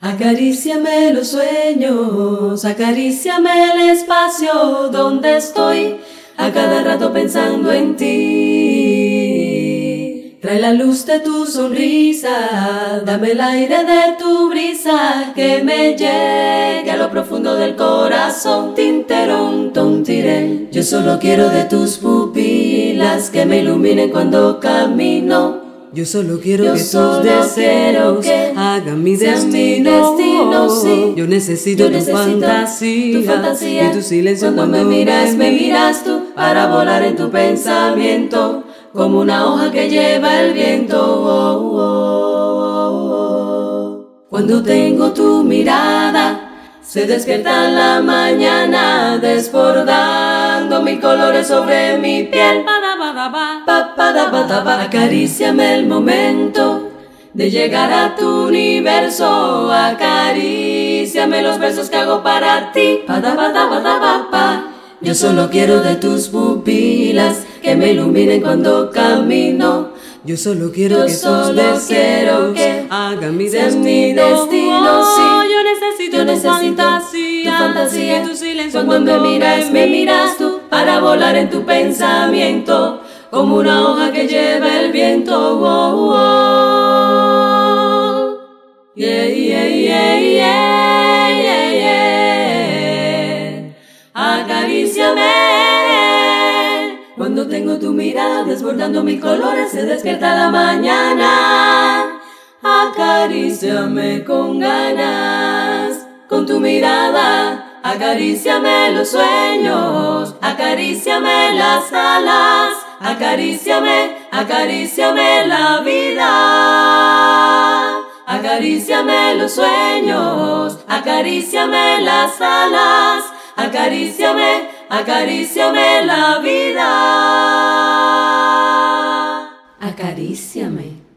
Acaríciame los sueños, acaríciame el espacio donde estoy, a cada rato pensando en ti. Trae la luz de tu sonrisa, dame el aire de tu brisa, que me llegue a lo profundo del corazón. Tinterón, tontiré. Yo solo quiero de tus pupilas que me iluminen cuando camino. Yo solo quiero Yo que solo tus deseos que hagan mi destino. sí. Yo necesito, Yo tu, fantasía, tu fantasía. y tu silencio cuando, me miras, me miras tú para volar en tu pensamiento como una hoja que lleva el viento. Oh, oh, oh, oh. Cuando tengo tu mirada, se despierta la mañana desbordando mil colores sobre mi piel. Acaríciame el momento de llegar a tu universo. Acaríciame los versos que hago para ti. Yo solo quiero de tus pupilas que me iluminen cuando camino. Yo solo quiero Yo que solo quiero que hagan mi destino. mi destino, sí. Yo necesito, Yo tu, necesito fantasía, tu fantasía. tu silencio Cuando me miras, me miras tú para volar en tu pensamiento como una hoja que lleva el viento. Oh, oh. Yeah, yeah, yeah. Acaríciame. Cuando tengo tu mirada desbordando mis colores, se despierta la mañana. Acaríciame con ganas, con tu mirada. Acaríciame los sueños, acaríciame las alas, acaríciame, acaríciame la vida. Acaríciame los sueños, acaríciame las alas, acaríciame, acaríciame la vida. Acaríciame.